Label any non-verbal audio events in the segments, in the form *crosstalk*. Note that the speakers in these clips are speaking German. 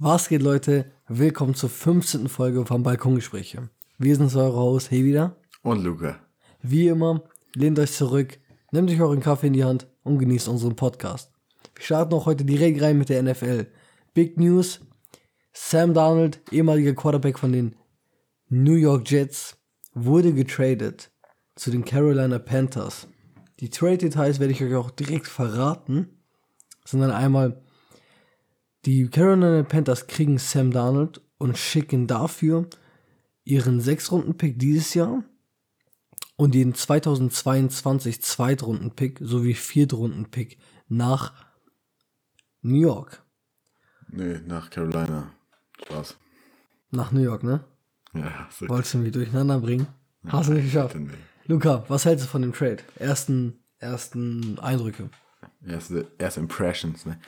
Was geht, Leute? Willkommen zur 15. Folge von Balkongespräche. Wir sind eure Haus, hey wieder. Und Luca. Wie immer, lehnt euch zurück, nehmt euch euren Kaffee in die Hand und genießt unseren Podcast. Wir starten auch heute direkt rein mit der NFL. Big News: Sam Darnold, ehemaliger Quarterback von den New York Jets, wurde getradet zu den Carolina Panthers. Die Trade-Details werde ich euch auch direkt verraten. Sondern einmal, die Carolina Panthers kriegen Sam Darnold und schicken dafür ihren Sechs-Runden-Pick dieses Jahr und den 2022 Zweitrunden-Pick sowie Viertrunden-Pick nach New York. Nee, nach Carolina. Spaß. Nach New York, ne? Ja, so. Wolltest du mich durcheinander bringen? Hast du nicht geschafft. Nee. Luca, was hältst du von dem Trade? Ersten, ersten Eindrücke. Erste, erste Impressions, ne?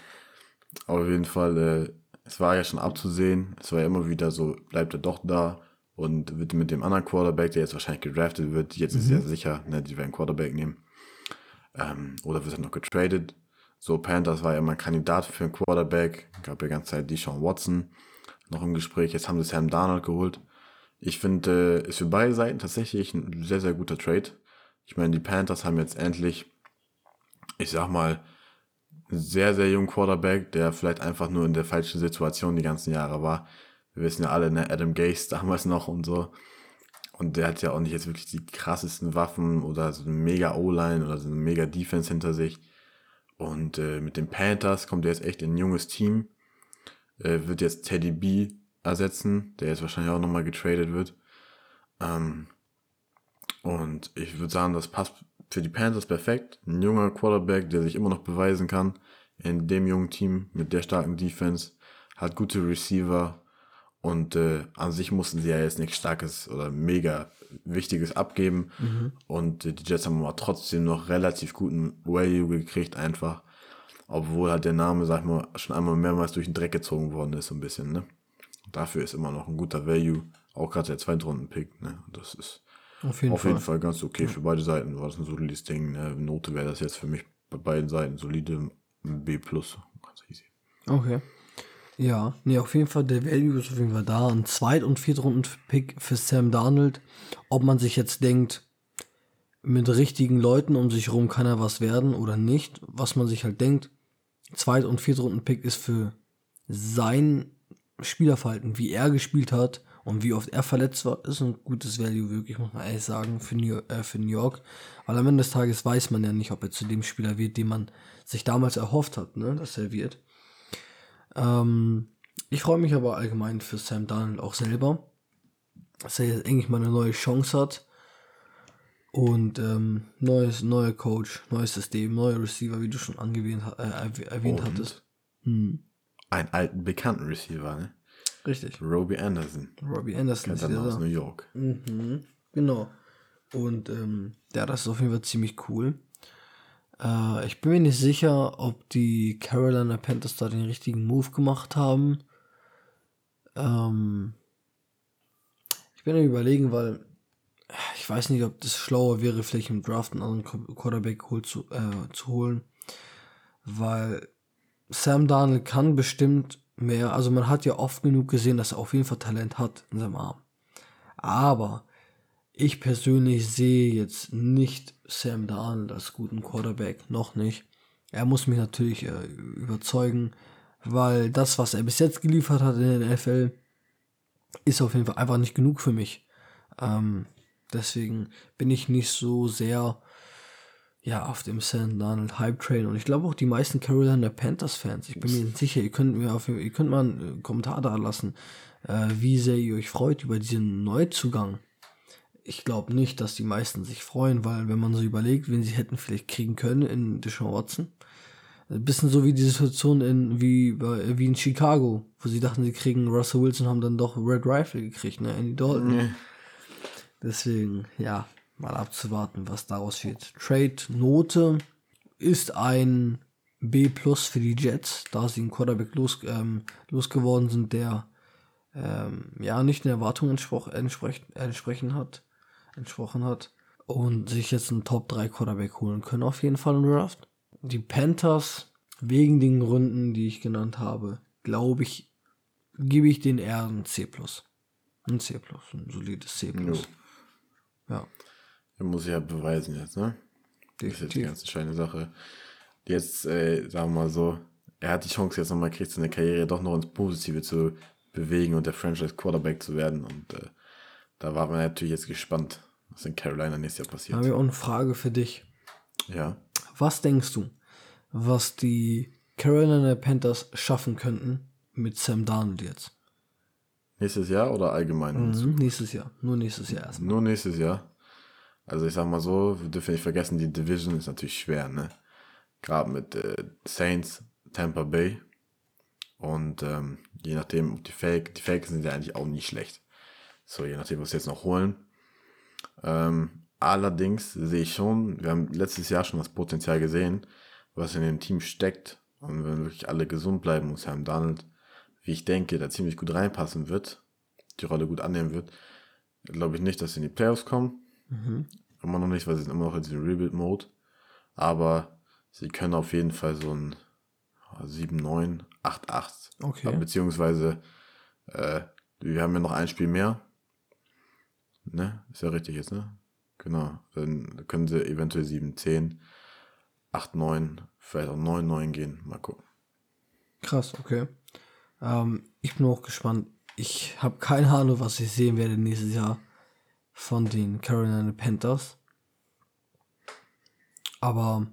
Auf jeden Fall, äh, es war ja schon abzusehen. Es war ja immer wieder so, bleibt er doch da und wird mit dem anderen Quarterback, der jetzt wahrscheinlich gedraftet wird, jetzt ist ja sicher, ne, die werden Quarterback nehmen. Ähm, oder wird er noch getradet? So, Panthers war ja immer ein Kandidat für einen Quarterback. Gab ja die ganze Zeit Deshaun Watson noch im Gespräch. Jetzt haben sie Sam Darnold geholt. Ich finde, äh, ist für beide Seiten tatsächlich ein sehr, sehr guter Trade. Ich meine, die Panthers haben jetzt endlich, ich sag mal, sehr, sehr jungen Quarterback, der vielleicht einfach nur in der falschen Situation die ganzen Jahre war. Wir wissen ja alle, ne, Adam Gase *laughs* damals noch und so. Und der hat ja auch nicht jetzt wirklich die krassesten Waffen oder so eine mega O-Line oder so eine mega Defense hinter sich. Und äh, mit den Panthers kommt er jetzt echt in ein junges Team. Äh, wird jetzt Teddy B ersetzen, der jetzt wahrscheinlich auch nochmal getradet wird. Ähm, und ich würde sagen, das passt für die Panthers perfekt. Ein junger Quarterback, der sich immer noch beweisen kann in dem jungen Team mit der starken Defense, hat gute Receiver und äh, an sich mussten sie ja jetzt nichts Starkes oder mega Wichtiges abgeben. Und äh, die Jets haben aber trotzdem noch relativ guten Value gekriegt, einfach. Obwohl halt der Name, sag ich mal, schon einmal mehrmals durch den Dreck gezogen worden ist, so ein bisschen, ne? Dafür ist immer noch ein guter Value. Auch gerade der Zweitrunden-Pick, ne? Das ist Auf jeden auf Fall. jeden Fall ganz okay für beide Seiten. War das ein solides Ding. Ne? Note wäre das jetzt für mich bei beiden Seiten solide B+. Ganz easy. Okay. Ja, nee, auf jeden Fall, der Value ist auf jeden Fall da. Ein Zweit- und Viertrunden-Pick für Sam Darnold. Ob man sich jetzt denkt, mit richtigen Leuten um sich rum kann er was werden oder nicht. Was man sich halt denkt, Zweit- und Viertrunden-Pick ist für sein Spielerverhalten, wie er gespielt hat und wie oft er verletzt war, ist ein gutes Value, wirklich, muss man ehrlich sagen, für New, äh, für New York. Weil am Ende des Tages weiß man ja nicht, ob er zu dem Spieler wird, den man sich damals erhofft hat, ne, dass er wird. Ähm, ich freue mich aber allgemein für Sam Darnold auch selber, dass er jetzt endlich mal eine neue Chance hat. Und ähm, neues, neuer Coach, neues System, neue Receiver, wie du schon angewähnt, äh, erwäh- erwähnt Und? hattest. Hm, Einen alten, bekannten Receiver, ne? Richtig. Robbie Anderson. Robbie Anderson ist er wieder aus. New York. Mhm, genau. Und ähm, ja, das ist auf jeden Fall ziemlich cool. Äh, ich bin mir nicht sicher, ob die Carolina Panthers da den richtigen Move gemacht haben. Ähm, ich bin am überlegen, weil ich weiß nicht, ob das schlauer wäre, vielleicht im Draft einen anderen Qu- Quarterback hol zu, äh, zu holen. Weil Sam Darnold kann bestimmt mehr. Also man hat ja oft genug gesehen, dass er auf jeden Fall Talent hat in seinem Arm. Aber ich persönlich sehe jetzt nicht Sam Darnold als guten Quarterback, noch nicht. Er muss mich natürlich äh, überzeugen, weil das, was er bis jetzt geliefert hat in der NFL, ist auf jeden Fall einfach nicht genug für mich. Ähm, deswegen bin ich nicht so sehr ja, auf dem Sam Darnold Hype Train und ich glaube auch die meisten Carolina Panthers Fans. Ich bin mir nicht sicher, ihr könnt mir auf, ihr könnt mal einen äh, Kommentar da lassen, äh, wie sehr ihr euch freut über diesen Neuzugang. Ich glaube nicht, dass die meisten sich freuen, weil wenn man so überlegt, wen sie hätten vielleicht kriegen können in Deshaun Watson, ein bisschen so wie die Situation in, wie, bei- wie in Chicago, wo sie dachten, sie kriegen Russell Wilson, haben dann doch Red Rifle gekriegt, ne, Andy Dalton. Deswegen, ja, mal abzuwarten, was daraus wird. Trade-Note ist ein B plus für die Jets, da sie einen Quarterback los, ähm, losgeworden sind, der ähm, ja nicht den Erwartungen entsproch, entsprech, entsprechen hat, entsprochen hat und sich jetzt einen Top 3 Quarterback holen können, auf jeden Fall im Draft. Die Panthers, wegen den Gründen, die ich genannt habe, glaube ich gebe ich den eher ein C+. Ein C+, ein solides C+. Jo. Ja, Er muss sich ja beweisen jetzt, ne? Das ist jetzt die definitiv. ganz entscheidende Sache. Jetzt, äh, sagen wir mal so, er hat die Chance jetzt nochmal kriegt, seine Karriere doch noch ins Positive zu bewegen und der Franchise Quarterback zu werden. Und äh, da war man natürlich jetzt gespannt, was in Carolina nächstes Jahr Da passiert. habe ich auch eine Frage für dich. Ja. Was denkst du, was die Carolina Panthers schaffen könnten mit Sam Darnold jetzt? Nächstes Jahr oder allgemein? Mhm, nächstes Jahr. Nur nächstes Jahr erstmal. Nur nächstes Jahr. Also ich sag mal so, wir dürfen nicht vergessen, die Division ist natürlich schwer, ne? Gerade mit äh, Saints, Tampa Bay. Und ähm, je nachdem, ob die Fake, die Fakes sind ja eigentlich auch nicht schlecht. So, je nachdem, was sie jetzt noch holen. Ähm, allerdings sehe ich schon, wir haben letztes Jahr schon das Potenzial gesehen, was in dem Team steckt. Und wenn wirklich alle gesund bleiben und Sam Donald, wie ich denke, da ziemlich gut reinpassen wird, die Rolle gut annehmen wird, glaube ich nicht, dass sie in die Playoffs kommen. Immer noch nicht, weil sie sind immer noch in diesem Rebuild-Mode. Aber sie können auf jeden Fall so ein 7-9, 8-8. Okay. Beziehungsweise, äh, wir haben ja noch ein Spiel mehr. Ne? Ist ja richtig jetzt, ne? Genau. Dann können sie eventuell 7-10, 8-9, vielleicht auch 9-9 gehen. Mal gucken. Krass, okay. Ähm, ich bin auch gespannt. Ich habe keine Ahnung, was ich sehen werde nächstes Jahr von den Carolina Panthers. Aber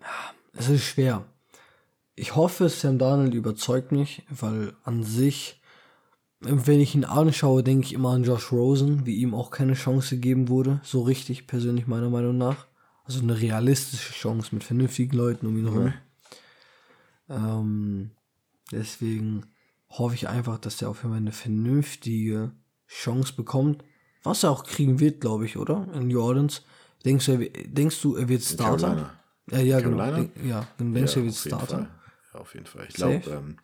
ja, es ist schwer. Ich hoffe, Sam Darnold überzeugt mich, weil an sich, wenn ich ihn anschaue, denke ich immer an Josh Rosen, wie ihm auch keine Chance gegeben wurde. So richtig, persönlich meiner Meinung nach. Also eine realistische Chance mit vernünftigen Leuten um ihn herum. Ähm, deswegen hoffe ich einfach, dass er auf jeden Fall eine vernünftige Chance bekommt. Was er auch kriegen wird, glaube ich, oder? In New Orleans. Denkst du, er, denkst du, er wird Starter? Carolina. Ja, ja, Carolina? genau. Ja, dann denkst du, er wird Starter? Fall. Ja, auf jeden Fall. Ich glaube, ähm,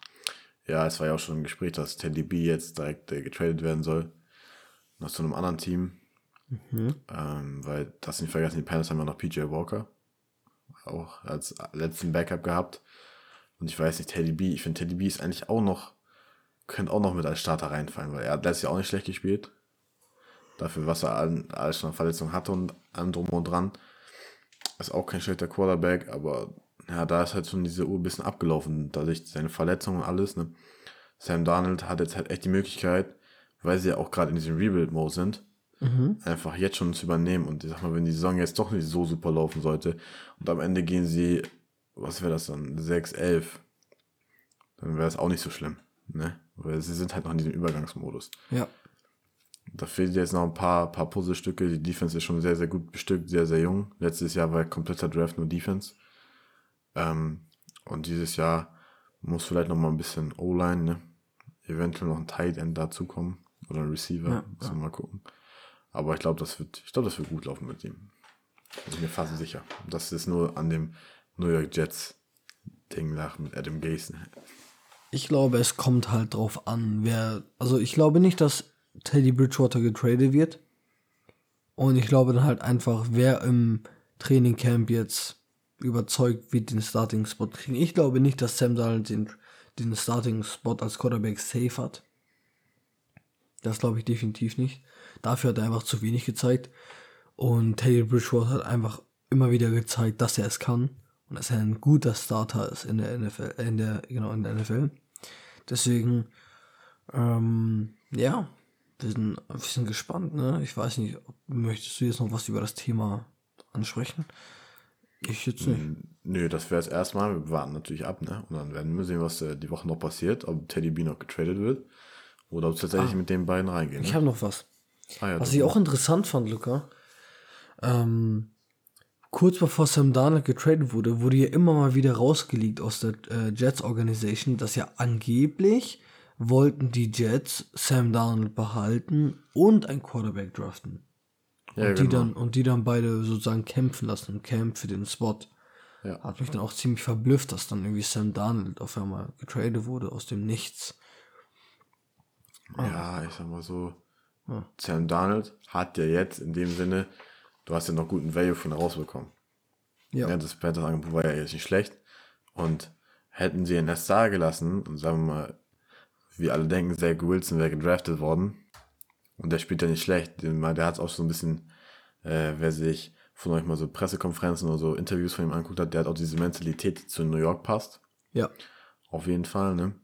ja, es war ja auch schon ein Gespräch, dass Teddy B jetzt direkt äh, getradet werden soll. Noch zu einem anderen Team. Mhm. Ähm, weil, das nicht vergessen, die Panthers haben ja noch PJ Walker. Auch als letzten Backup gehabt. Und ich weiß nicht, Teddy B, ich finde Teddy B ist eigentlich auch noch, könnte auch noch mit als Starter reinfallen, weil er hat letztes Jahr auch nicht schlecht gespielt. Dafür, was er all- alles schon an Verletzungen hatte und allem drum und dran. Ist auch kein schlechter Quarterback, aber ja, da ist halt schon diese Uhr ein bisschen abgelaufen, dadurch seine Verletzungen und alles. Ne? Sam Darnold hat jetzt halt echt die Möglichkeit, weil sie ja auch gerade in diesem Rebuild-Mode sind, einfach jetzt schon zu übernehmen. Und ich sag mal, wenn die Saison jetzt doch nicht so super laufen sollte und am Ende gehen sie, was wäre das dann, 6-11, dann wäre es auch nicht so schlimm. Ne? Weil sie sind halt noch in diesem Übergangsmodus. Ja. Da fehlen jetzt noch ein paar, paar Puzzlestücke. Die Defense ist schon sehr, sehr gut bestückt, sehr, sehr jung. Letztes Jahr war kompletter Draft nur Defense. Ähm, und dieses Jahr muss vielleicht noch mal ein bisschen O-Line, ne? Eventuell noch ein Tight End dazukommen. Oder ein Receiver. Ja, Müssen wir mal gucken. Aber ich glaube, das wird, ich glaube, das wird gut laufen mit ihm. Bin ich mir fast sicher. Das ist nur an dem New York Jets Ding nach mit Adam Gase. Ne? Ich glaube, es kommt halt drauf an, wer. Also ich glaube nicht, dass Teddy Bridgewater getradet wird. Und ich glaube dann halt einfach, wer im Trainingcamp jetzt überzeugt wird, den Starting-Spot kriegen. Ich glaube nicht, dass Sam Darnold den, den Starting-Spot als Quarterback safe hat. Das glaube ich definitiv nicht. Dafür hat er einfach zu wenig gezeigt. Und Teddy Bridgewater hat einfach immer wieder gezeigt, dass er es kann. Und dass er ein guter Starter ist in der NFL, in der, genau, in der NFL. Deswegen, ähm, ja, wir sind, wir sind gespannt, ne? Ich weiß nicht, möchtest du jetzt noch was über das Thema ansprechen? Ich jetzt nicht. Nö, das wäre es erstmal. Wir warten natürlich ab, ne? Und dann werden wir sehen, was äh, die Woche noch passiert, ob Teddy B noch getradet wird oder ob es tatsächlich mit den beiden reingehen. Ich Ne? habe noch was. Ah, ja, Was ich auch interessant fand, Luca, ähm, kurz bevor Sam Darnold getradet wurde, wurde ja immer mal wieder rausgelegt aus der äh, Jets Organization, dass ja angeblich wollten die Jets Sam Darnold behalten und ein Quarterback draften. ja, und, die genau. dann, und die dann beide sozusagen kämpfen lassen im Camp für den Spot. Ja. Hat mich dann auch ziemlich verblüfft, dass dann irgendwie Sam Darnold auf einmal getradet wurde aus dem Nichts. Ja, ich sag mal so, Ja. Sam Darnold hat ja jetzt in dem Sinne, du hast ja noch guten Value von rausbekommen. Ja. Ja, das Panthers-Angebot war ja jetzt nicht schlecht. Und hätten sie ihn erst da gelassen und sagen wir mal, wie alle denken, Zach Wilson wäre gedraftet worden. Und der spielt ja nicht schlecht. Der hat auch so ein bisschen, äh, wer sich von euch mal so Pressekonferenzen oder so Interviews von ihm anguckt hat, der hat auch diese Mentalität, die zu New York passt. Ja. Auf jeden Fall, ne?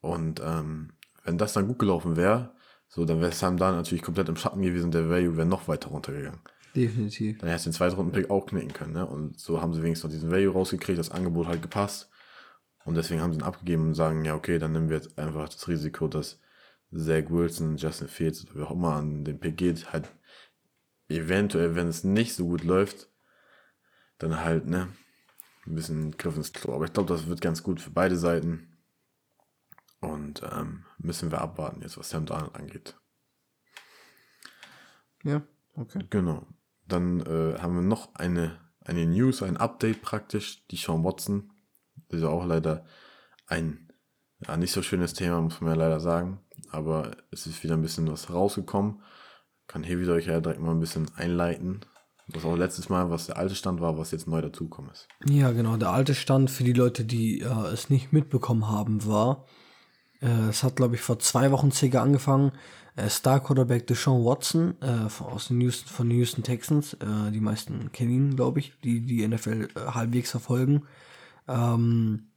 Und ähm, wenn das dann gut gelaufen wäre, so, dann wäre Sam da natürlich komplett im Schatten gewesen, der Value wäre noch weiter runtergegangen. Definitiv. Dann hättest du den zweiten Runden-Pick auch knicken können, ne? Und so haben sie wenigstens noch diesen Value rausgekriegt, das Angebot halt gepasst. Und deswegen haben sie ihn abgegeben und sagen, ja, okay, dann nehmen wir jetzt einfach das Risiko, dass Zach Wilson, Justin Fields, wer auch immer an den Pick geht, halt eventuell, wenn es nicht so gut läuft, dann halt, ne, ein bisschen Griff ins Klo. Aber ich glaube, das wird ganz gut für beide Seiten. Und ähm, müssen wir abwarten jetzt, was Sam Darnold angeht. Ja, okay. Genau. Dann äh, haben wir noch eine, eine News, ein Update praktisch. Die Sean Watson. Das ist ja auch leider ein ja, nicht so schönes Thema, muss man ja leider sagen. Aber es ist wieder ein bisschen was rausgekommen. Kann hier wieder euch ja direkt mal ein bisschen einleiten. Was auch letztes Mal, was der alte Stand war, was jetzt neu dazugekommen ist. Ja, genau. Der alte Stand für die Leute, die äh, es nicht mitbekommen haben, war, äh, es hat, glaube ich, vor zwei Wochen circa angefangen. Äh, Star Quarterback Deshaun Watson äh, von, aus den Houston, von den Houston Texans. Äh, die meisten kennen ihn, glaube ich, die die NFL äh, halbwegs verfolgen. Ähm,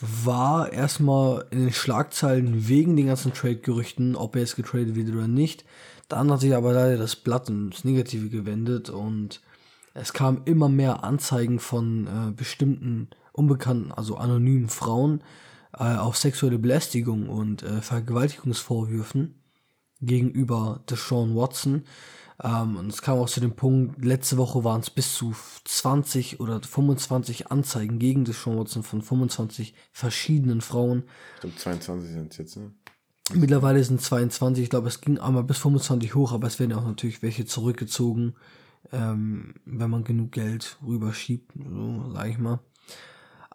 war erstmal in den Schlagzeilen wegen den ganzen Trade-Gerüchten, ob er jetzt getradet wird oder nicht. Dann hat sich aber leider das Blatt ins Negative gewendet und es kamen immer mehr Anzeigen von äh, bestimmten unbekannten, also anonymen Frauen äh, auf sexuelle Belästigung und äh, Vergewaltigungsvorwürfen gegenüber Deshaun Watson. Ähm, und es kam auch zu dem Punkt, letzte Woche waren es bis zu 20 oder 25 Anzeigen gegen Deshaun Watson von 25 verschiedenen Frauen. Ich glaube 22 sind es jetzt, ne? Mittlerweile sind 22, ich glaube, es ging einmal bis 25 hoch, aber es werden auch natürlich welche zurückgezogen, ähm, wenn man genug Geld rüberschiebt, so sag ich mal.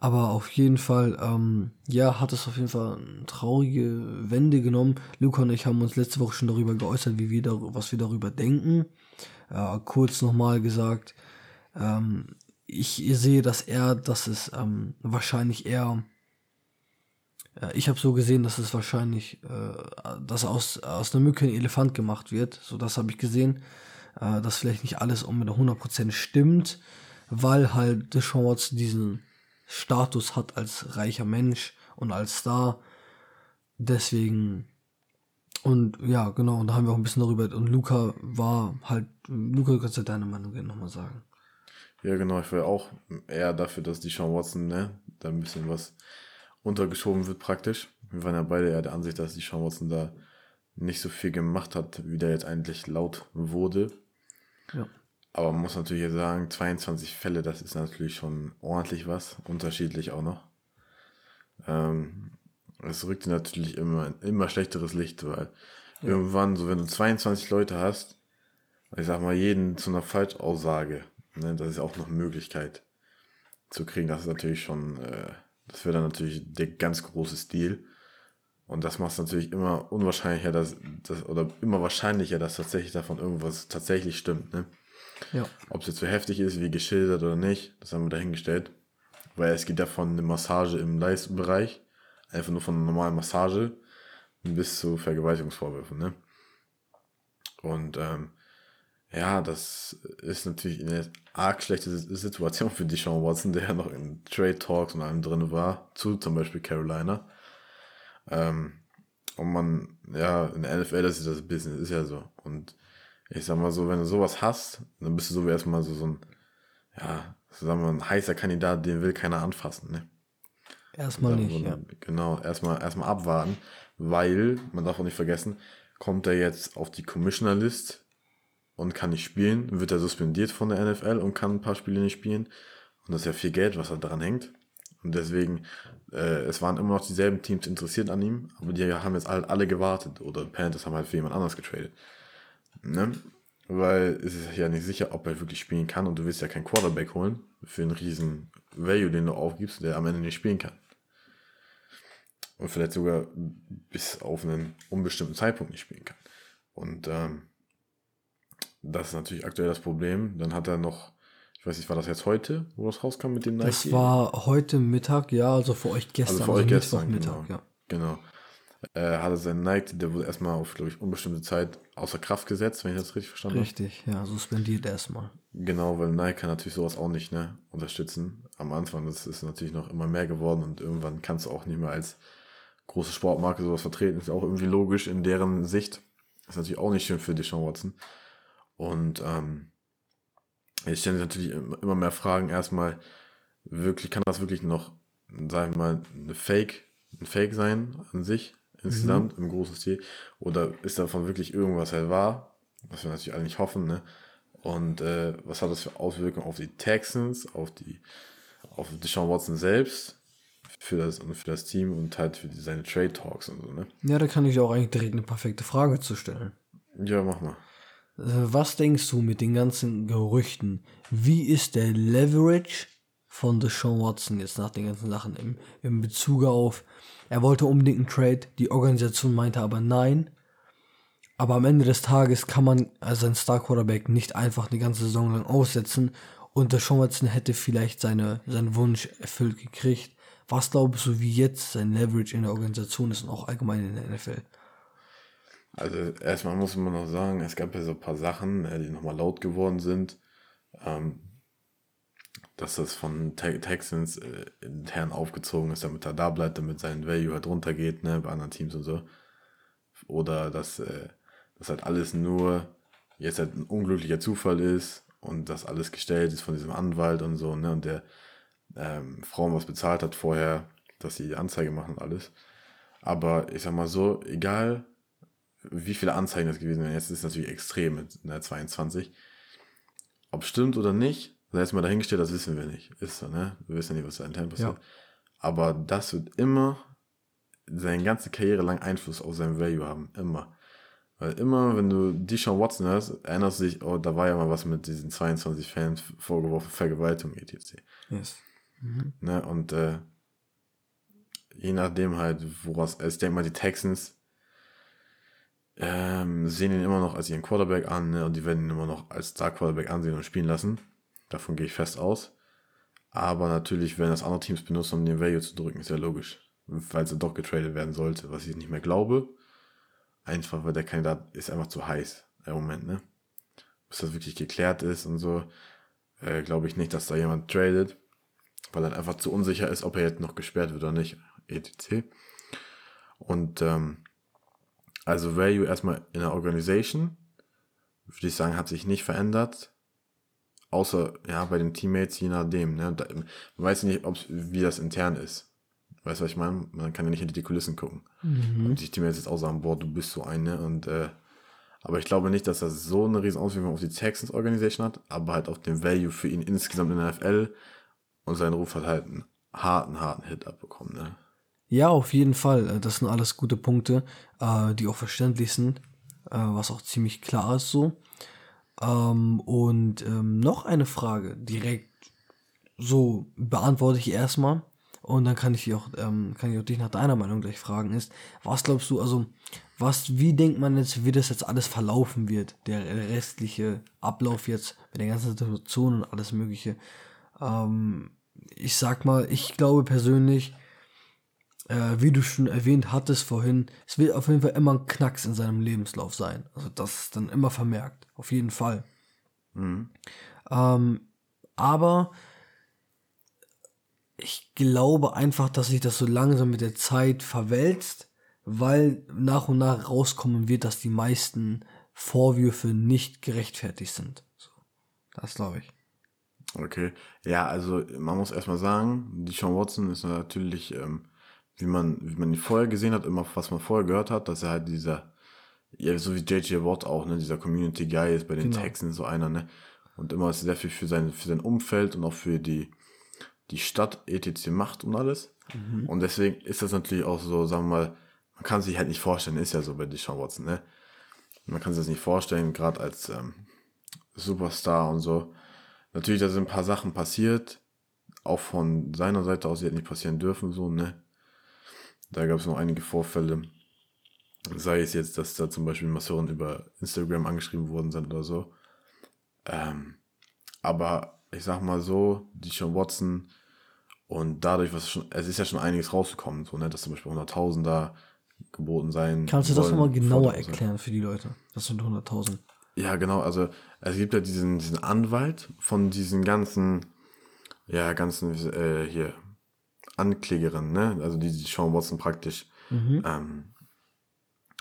Aber auf jeden Fall, ähm, ja, hat es auf jeden Fall eine traurige Wende genommen. Luca und ich haben uns letzte Woche schon darüber geäußert, wie wir da, was wir darüber denken. Äh, kurz nochmal gesagt, ähm, ich sehe, dass er, dass es ähm, wahrscheinlich eher, ich habe so gesehen, dass es wahrscheinlich, äh, dass aus, aus einer Mücke ein Elefant gemacht wird. So, das habe ich gesehen, äh, dass vielleicht nicht alles um mit 100% stimmt, weil halt Watson diesen Status hat als reicher Mensch und als Star. Deswegen, und ja, genau, und da haben wir auch ein bisschen darüber, und Luca war halt, Luca, kannst du deine Meinung nochmal sagen? Ja, genau, ich wäre auch eher dafür, dass die Sean Watson, ne, da ein bisschen was untergeschoben wird praktisch. Wir waren ja beide eher der Ansicht, dass die Sean Watson da nicht so viel gemacht hat, wie der jetzt eigentlich laut wurde. Ja. Aber man muss natürlich sagen, 22 Fälle, das ist natürlich schon ordentlich was, unterschiedlich auch noch. Ähm, es rückt natürlich immer ein immer schlechteres Licht, weil ja. irgendwann, so wenn du 22 Leute hast, ich sag mal, jeden zu einer Falschaussage, ne, das ist auch noch eine Möglichkeit zu kriegen, das ist natürlich schon, äh, das wäre dann natürlich der ganz große Stil. Und das macht es natürlich immer unwahrscheinlicher, dass, dass, oder immer wahrscheinlicher, dass tatsächlich davon irgendwas tatsächlich stimmt. Ne? Ja. Ob es jetzt so heftig ist, wie geschildert oder nicht, das haben wir dahingestellt. Weil es geht ja von einer Massage im Leistbereich, einfach nur von einer normalen Massage bis zu Vergewaltigungsvorwürfen. Ne? Und ähm, ja, das ist natürlich eine arg schlechte Situation für Deshaun Watson, der ja noch in Trade Talks und allem drin war, zu zum Beispiel Carolina. Ähm, und man, ja, in der NFL, das ist das Business, ist ja so. Und ich sag mal so, wenn du sowas hast, dann bist du so wie erstmal so, so ein, ja, sagen wir, ein heißer Kandidat, den will keiner anfassen, ne? Erstmal nicht, so, ja. Genau, erstmal, erstmal abwarten, weil, man darf auch nicht vergessen, kommt er jetzt auf die Commissioner-List und kann nicht spielen, wird er suspendiert von der NFL und kann ein paar Spiele nicht spielen. Und das ist ja viel Geld, was da dran hängt. Und deswegen, äh, es waren immer noch dieselben Teams interessiert an ihm, aber die haben jetzt alle, alle gewartet. Oder Panthers haben halt für jemand anders getradet. Ne? Weil es ist ja nicht sicher, ob er wirklich spielen kann und du willst ja keinen Quarterback holen für einen riesen Value, den du aufgibst, der am Ende nicht spielen kann. Und vielleicht sogar bis auf einen unbestimmten Zeitpunkt nicht spielen kann. Und ähm, das ist natürlich aktuell das Problem. Dann hat er noch, ich weiß nicht, war das jetzt heute, wo das rauskam mit dem Nike? Das war heute Mittag, ja, also für euch gestern. Also für euch also gestern, Mittag, genau. ja. Genau. Äh, hat er seinen Nike, der wurde erstmal auf, glaube ich, unbestimmte Zeit außer Kraft gesetzt, wenn ich das richtig verstanden Richtig, ja, suspendiert erstmal. Genau, weil Nike kann natürlich sowas auch nicht ne, unterstützen. Am Anfang das ist natürlich noch immer mehr geworden und irgendwann kannst du auch nicht mehr als große Sportmarke sowas vertreten. Ist auch irgendwie logisch in deren Sicht. Ist natürlich auch nicht schön für Deshaun Watson. Und ähm, ich stelle natürlich immer mehr Fragen. Erstmal, wirklich, kann das wirklich noch, sagen wir mal, eine Fake, ein Fake sein an sich? Insgesamt mhm. im großen Stil? Oder ist davon wirklich irgendwas halt wahr? Was wir natürlich alle nicht hoffen, ne? Und äh, was hat das für Auswirkungen auf die Texans, auf die, auf Deshaun Watson selbst, für das und für das Team und halt für die, seine Trade Talks und so, ne? Ja, da kann ich auch eigentlich direkt eine perfekte Frage zu stellen. Ja, mach mal. Äh, was denkst du mit den ganzen Gerüchten? Wie ist der Leverage von Deshaun Watson jetzt nach den ganzen Sachen im, im Bezug auf er wollte unbedingt einen Trade, die Organisation meinte aber nein. Aber am Ende des Tages kann man also Star Quarterback nicht einfach eine ganze Saison lang aussetzen und der Watson hätte vielleicht seine, seinen Wunsch erfüllt gekriegt. Was glaubst du, wie jetzt sein Leverage in der Organisation ist und auch allgemein in der NFL? Also erstmal muss man noch sagen, es gab ja so ein paar Sachen, äh, die nochmal laut geworden sind. Ähm, dass das von Texans äh, intern aufgezogen ist, damit er da bleibt, damit sein Value halt runtergeht, ne, bei anderen Teams und so. Oder dass äh, das halt alles nur jetzt halt ein unglücklicher Zufall ist und das alles gestellt ist von diesem Anwalt und so, ne, und der ähm, Frauen was bezahlt hat vorher, dass sie die Anzeige machen und alles. Aber ich sag mal so, egal wie viele Anzeigen das gewesen wären, jetzt ist es natürlich extrem mit ne, 22. Ob stimmt oder nicht, Sei jetzt mal dahingestellt, das wissen wir nicht. Ist so, ne? Wir wissen ja nicht, was da intern passiert. Ja. Aber das wird immer seine ganze Karriere lang Einfluss auf sein Value haben. Immer. Weil immer, wenn du Deshaun Watson hörst, erinnerst du dich, oh, da war ja mal was mit diesen 22 Fans vorgeworfen, Vergewaltigung, etc. Yes. Mhm. Ne? Und äh, je nachdem halt, woraus, also ich denke mal, die Texans ähm, sehen ihn immer noch als ihren Quarterback an ne? und die werden ihn immer noch als Star Quarterback ansehen und spielen lassen. Davon gehe ich fest aus. Aber natürlich werden das andere Teams benutzen, um den Value zu drücken, ist ja logisch. Weil sie doch getradet werden sollte, was ich nicht mehr glaube. Einfach, weil der Kandidat ist einfach zu heiß im Moment, ne? Bis das wirklich geklärt ist und so, äh, glaube ich nicht, dass da jemand tradet, weil er einfach zu unsicher ist, ob er jetzt noch gesperrt wird oder nicht, etc. Und ähm, also Value erstmal in der Organisation, würde ich sagen, hat sich nicht verändert. Außer, ja, bei den Teammates, je nachdem. Ne? Da, man weiß nicht, ob's, wie das intern ist. Weißt du, was ich meine? Man kann ja nicht hinter die Kulissen gucken. Mhm. Und die Teammates jetzt auch sagen, boah, du bist so eine. Und, äh, aber ich glaube nicht, dass das so eine riesen Auswirkung auf die Texans Organisation hat, aber halt auf den Value für ihn insgesamt in der NFL. Und sein Ruf hat halt einen harten, harten Hit abbekommen. Ne? Ja, auf jeden Fall. Das sind alles gute Punkte, äh, die auch verständlich sind, äh, was auch ziemlich klar ist so. Ähm, und ähm, noch eine Frage direkt so beantworte ich erstmal. Und dann kann ich auch ähm, kann ich auch dich nach deiner Meinung gleich fragen. Ist was glaubst du also was wie denkt man jetzt wie das jetzt alles verlaufen wird? Der restliche Ablauf jetzt mit der ganzen Situation und alles mögliche. Ähm, ich sag mal ich glaube persönlich äh, wie du schon erwähnt hattest vorhin, es wird auf jeden Fall immer ein Knacks in seinem Lebenslauf sein. Also das ist dann immer vermerkt, auf jeden Fall. Mhm. Ähm, aber ich glaube einfach, dass sich das so langsam mit der Zeit verwälzt, weil nach und nach rauskommen wird, dass die meisten Vorwürfe nicht gerechtfertigt sind. So, das glaube ich. Okay, ja, also man muss erstmal sagen, die Sean Watson ist natürlich ähm, wie man, wie man ihn vorher gesehen hat, immer was man vorher gehört hat, dass er halt dieser, ja, so wie JJ Watt auch, ne, dieser Community Guy ist bei den genau. Texans so einer, ne, und immer sehr viel für sein, für sein Umfeld und auch für die, die Stadt etc. macht und alles. Mhm. Und deswegen ist das natürlich auch so, sagen wir mal, man kann sich halt nicht vorstellen, ist ja so bei Deshaun Watson, ne? Man kann sich das nicht vorstellen, gerade als ähm, Superstar und so. Natürlich, da sind ein paar Sachen passiert, auch von seiner Seite aus, die hätten nicht passieren dürfen, so, ne? Da gab es noch einige Vorfälle. Sei es jetzt, dass da zum Beispiel Masseuren über Instagram angeschrieben worden sind oder so. Ähm, aber ich sag mal so, die Sean Watson und dadurch, was schon, es ist ja schon einiges rausgekommen, so, ne, dass zum Beispiel 100.000 da geboten sein. Kannst du das nochmal genauer erklären für die Leute? Das sind 100.000. Ja, genau. Also es gibt ja diesen, diesen Anwalt von diesen ganzen, ja, ganzen äh, hier Anklägerinnen, ne? Also die, die Sean Watson praktisch ähm,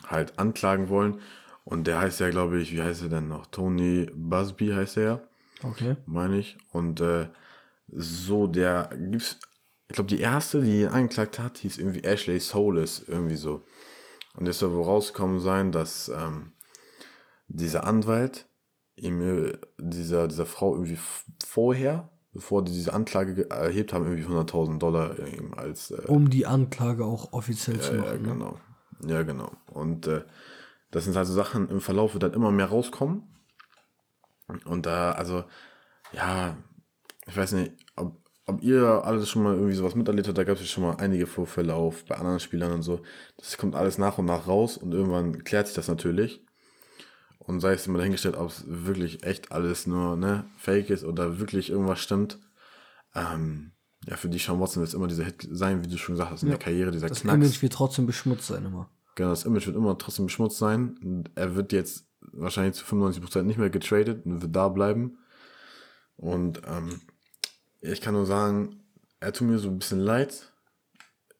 halt anklagen wollen. Und der heißt ja, glaube ich, wie heißt er denn noch? Tony Busby heißt er ja, Okay. meine ich. Und äh, so, der gibt's, ich glaube, die erste, die ihn angeklagt hat, hieß irgendwie Ashley Solis, irgendwie so. Und es soll wohl rausgekommen sein, dass ähm, dieser Anwalt ihm äh, dieser, dieser Frau irgendwie vorher, bevor die diese Anklage ge- erhebt haben, irgendwie 100.000 Dollar ihm als äh, Um die Anklage auch offiziell zu ja, machen. ne? genau. Ja, genau. Und äh, das sind also Sachen im Verlauf, wird dann immer mehr rauskommen. Und da, also, ja, ich weiß nicht, ob, ob ihr alles schon mal irgendwie sowas miterlebt habt, da gab es ja schon mal einige Vorfälle auf bei anderen Spielern und so. Das kommt alles nach und nach raus und irgendwann klärt sich das natürlich. Und sei es immer dahingestellt, ob es wirklich echt alles nur ne, fake ist oder wirklich irgendwas stimmt. Ähm, ja, für die Sean Watson wird es immer dieser Hit sein, wie du schon gesagt hast, in der Karriere, dieser Das Knacks. Image wird trotzdem beschmutzt sein immer. Genau, das Image wird immer trotzdem beschmutzt sein. Und er wird jetzt wahrscheinlich zu 95% nicht mehr getradet und wird da bleiben. Und ähm, ich kann nur sagen, er tut mir so ein bisschen leid.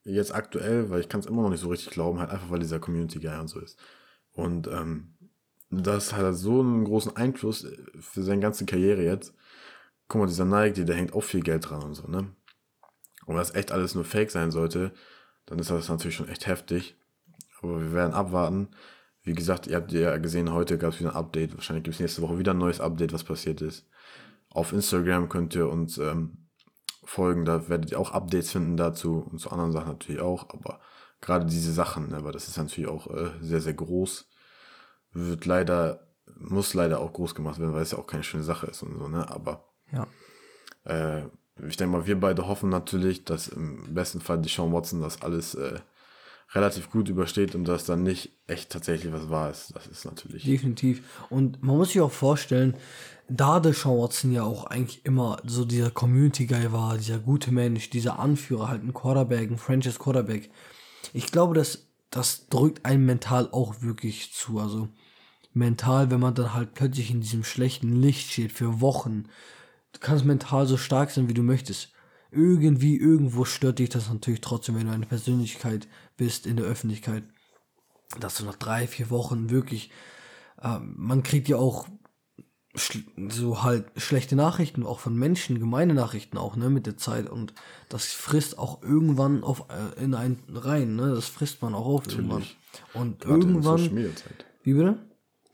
Jetzt aktuell, weil ich kann es immer noch nicht so richtig glauben, halt einfach weil dieser Community Guy und so ist. Und ähm, das hat so einen großen Einfluss für seine ganze Karriere jetzt. Guck mal, dieser Nike, der hängt auch viel Geld dran und so, ne? Und wenn das echt alles nur Fake sein sollte, dann ist das natürlich schon echt heftig. Aber wir werden abwarten. Wie gesagt, ihr habt ja gesehen, heute gab es wieder ein Update. Wahrscheinlich gibt es nächste Woche wieder ein neues Update, was passiert ist. Auf Instagram könnt ihr uns ähm, folgen. Da werdet ihr auch Updates finden dazu und zu anderen Sachen natürlich auch. Aber gerade diese Sachen, ne, weil das ist natürlich auch äh, sehr, sehr groß, wird leider, muss leider auch groß gemacht werden, weil es ja auch keine schöne Sache ist und so, ne? Aber Ja. äh, ich denke mal, wir beide hoffen natürlich, dass im besten Fall die Sean Watson das alles äh, relativ gut übersteht und dass dann nicht echt tatsächlich was wahr ist. Das ist natürlich. Definitiv. Und man muss sich auch vorstellen, da der Sean Watson ja auch eigentlich immer so dieser Community-Guy war, dieser gute Mensch, dieser Anführer, halt ein Quarterback, ein Franchise Quarterback. Ich glaube, das, das drückt einem mental auch wirklich zu. Also mental, wenn man dann halt plötzlich in diesem schlechten Licht steht für Wochen. Du kannst mental so stark sein, wie du möchtest. Irgendwie, irgendwo stört dich das natürlich trotzdem, wenn du eine Persönlichkeit bist in der Öffentlichkeit dass du nach drei, vier Wochen wirklich, ähm, man kriegt ja auch so halt schlechte Nachrichten, auch von Menschen, gemeine Nachrichten auch, ne, mit der Zeit und das frisst auch irgendwann auf, äh, in einen rein, ne, das frisst man auch auf irgendwann. Und Gerade in der Social irgendwann, Media Zeit. wie bitte?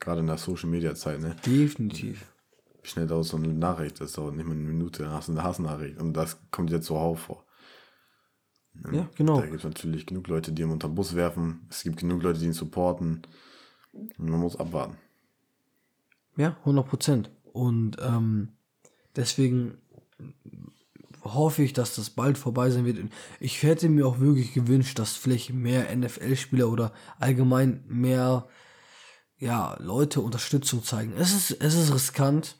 Gerade in der Social Media Zeit, ne? Definitiv. Wie schnell dauert so eine Nachricht? Das dauert nicht mal eine Minute, dann hast du eine Hassnachricht. Und das kommt jetzt zuhauf vor. Ja, genau. Da gibt es natürlich genug Leute, die ihn unter den Bus werfen. Es gibt genug Leute, die ihn supporten. Und man muss abwarten. Ja, 100 Prozent. Und ähm, deswegen hoffe ich, dass das bald vorbei sein wird. Ich hätte mir auch wirklich gewünscht, dass vielleicht mehr NFL-Spieler oder allgemein mehr ja, Leute Unterstützung zeigen. Es ist, es ist riskant,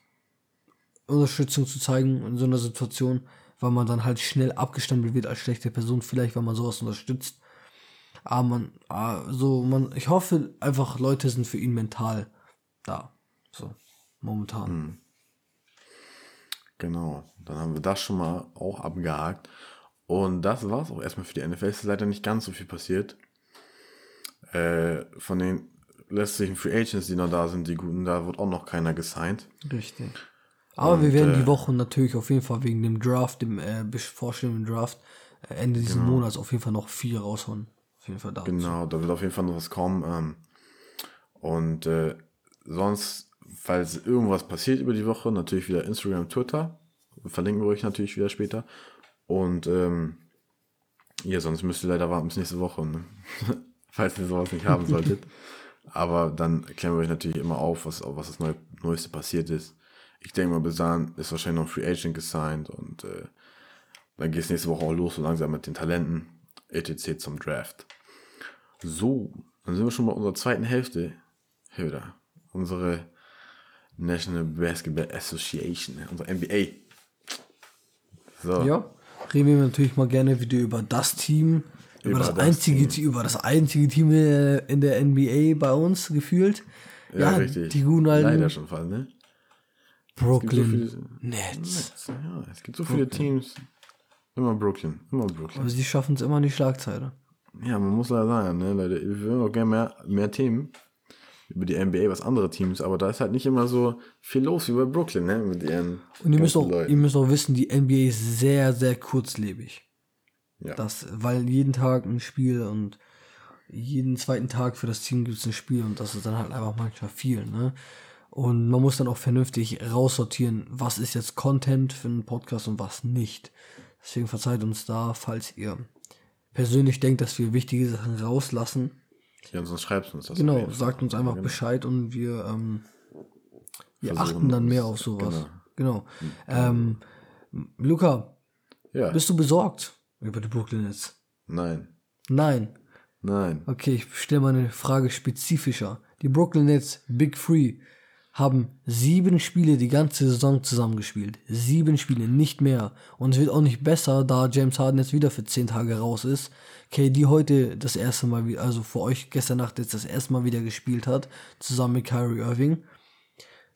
Unterstützung zu zeigen in so einer Situation, weil man dann halt schnell abgestempelt wird als schlechte Person, vielleicht, weil man sowas unterstützt. Aber man, ah, so, man, ich hoffe einfach, Leute sind für ihn mental da. So, momentan. Genau. Dann haben wir das schon mal auch abgehakt. Und das war es auch erstmal für die NFL. Es ist leider nicht ganz so viel passiert. Äh, von den restlichen Free Agents, die noch da sind, die guten, da wird auch noch keiner gesigned. Richtig. Aber wir Und, werden äh, die Woche natürlich auf jeden Fall wegen dem Draft, dem äh, bevorstehenden Draft, äh, Ende dieses Monats auf jeden Fall noch viel raushauen. Auf jeden Fall da. Genau, da wird auf jeden Fall noch was kommen. Ähm, und äh, sonst, falls irgendwas passiert über die Woche, natürlich wieder Instagram, Twitter. Verlinken wir euch natürlich wieder später. Und ähm, ja, sonst müsst ihr leider warten bis nächste Woche, ne? *laughs* falls ihr sowas nicht haben solltet. Aber dann klären wir euch natürlich immer auf, was, was das Neu Neueste passiert ist. Ich denke mal, bis dahin ist wahrscheinlich noch ein Free Agent gesigned und äh, dann geht es nächste Woche auch los, so langsam mit den Talenten, etc. zum Draft. So, dann sind wir schon bei unserer zweiten Hälfte. Höder, unsere National Basketball Association, unsere NBA. So, Ja, reden wir natürlich mal gerne wieder über das Team, über, das, einzige, Team. über das einzige Team in der NBA bei uns gefühlt. Ja, ja richtig. Die guten alten. Leider schon fast, ne? Brooklyn so Nets. Nets. Ja, es gibt so Brooklyn. viele Teams. Immer Brooklyn. Immer Brooklyn. Aber sie schaffen es immer in die Schlagzeile. Ja, man muss leider sagen, ne, Leute, wir würden auch gerne mehr, mehr Themen über die NBA, was andere Teams, aber da ist halt nicht immer so viel los wie bei Brooklyn, ne, mit ihren Und ihr müsst, auch, ihr müsst auch wissen, die NBA ist sehr, sehr kurzlebig. Ja. Das, weil jeden Tag ein Spiel und jeden zweiten Tag für das Team gibt es ein Spiel und das ist dann halt einfach manchmal viel, ne? Und man muss dann auch vernünftig raussortieren, was ist jetzt Content für einen Podcast und was nicht. Deswegen verzeiht uns da, falls ihr persönlich denkt, dass wir wichtige Sachen rauslassen. Ja, sonst schreibt uns das. Genau, sagt uns einfach genau. Bescheid und wir, ähm, wir achten dann mehr auf sowas. Genau. genau. Ähm, Luca, ja. bist du besorgt über die Brooklyn Nets? Nein. Nein. Nein. Okay, ich stelle mal eine Frage spezifischer. Die Brooklyn Nets Big Free haben sieben Spiele die ganze Saison zusammengespielt. Sieben Spiele, nicht mehr. Und es wird auch nicht besser, da James Harden jetzt wieder für zehn Tage raus ist. KD heute das erste Mal, also für euch gestern Nacht jetzt das erste Mal wieder gespielt hat, zusammen mit Kyrie Irving.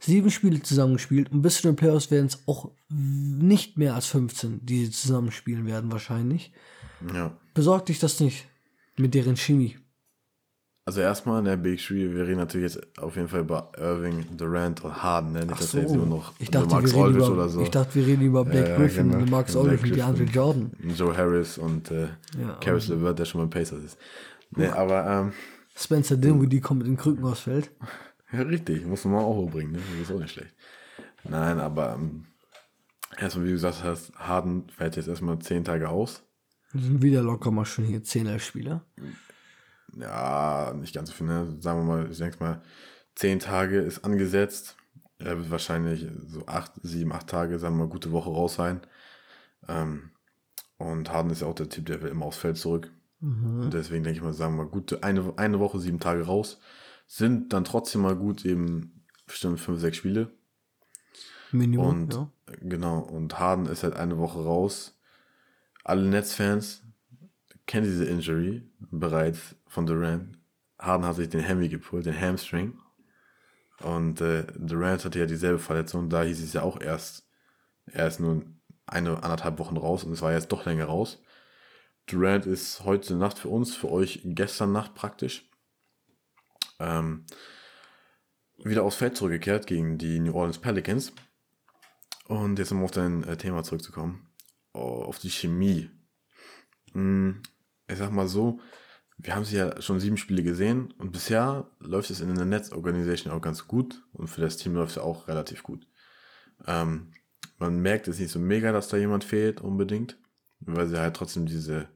Sieben Spiele zusammengespielt und bis zu den Playoffs werden es auch nicht mehr als 15, die sie zusammenspielen werden wahrscheinlich. Ja. Besorgt dich das nicht mit deren Chemie. Also erstmal, ne, Big Three, wir reden natürlich jetzt auf jeden Fall über Irving, Durant und Harden, ne? Nicht, dass so. jetzt nur noch ich dachte, Max Aldridge über, oder so. Ich dachte, wir reden über Blake ja, Griffin, genau. Max Aldridge und DeAndre Jordan. Joe Harris und äh, ja, Caris LeVert, der schon mal Pacers ist. Ne, aber ähm, Spencer Dinwiddie kommt mit den Krücken aus Feld. Ja, richtig, muss man auch hochbringen, ne? Das ist auch nicht schlecht. Nein, aber ähm, erstmal, wie du gesagt hast, Harden fällt jetzt erstmal zehn Tage aus. Das sind wieder locker mal schon hier 10 Spieler ja, nicht ganz so viel, ne? sagen wir mal, ich denke mal, zehn Tage ist angesetzt. Er wird wahrscheinlich so acht, sieben, acht Tage, sagen wir mal, gute Woche raus sein. Ähm, und Harden ist ja auch der Typ, der will immer aufs Feld zurück. Mhm. Und deswegen denke ich mal, sagen wir mal, gute eine, eine Woche, sieben Tage raus. Sind dann trotzdem mal gut eben bestimmt fünf, sechs Spiele. Minimum, und, ja. Genau, und Harden ist halt eine Woche raus. Alle Netzfans kennen diese Injury bereits von Durant. Harden hat sich den Hemi gepult, den Hamstring. Und äh, Durant hatte ja dieselbe Verletzung. Da hieß es ja auch erst, er ist nur eine, anderthalb Wochen raus und es war jetzt doch länger raus. Durant ist heute Nacht für uns, für euch gestern Nacht praktisch. Ähm, wieder aufs Feld zurückgekehrt gegen die New Orleans Pelicans. Und jetzt um auf dein äh, Thema zurückzukommen. Oh, auf die Chemie. Ich sag mal so, wir haben sie ja schon sieben Spiele gesehen und bisher läuft es in der Netzorganisation auch ganz gut und für das Team läuft es auch relativ gut. Ähm, man merkt es nicht so mega, dass da jemand fehlt unbedingt, weil sie halt trotzdem diese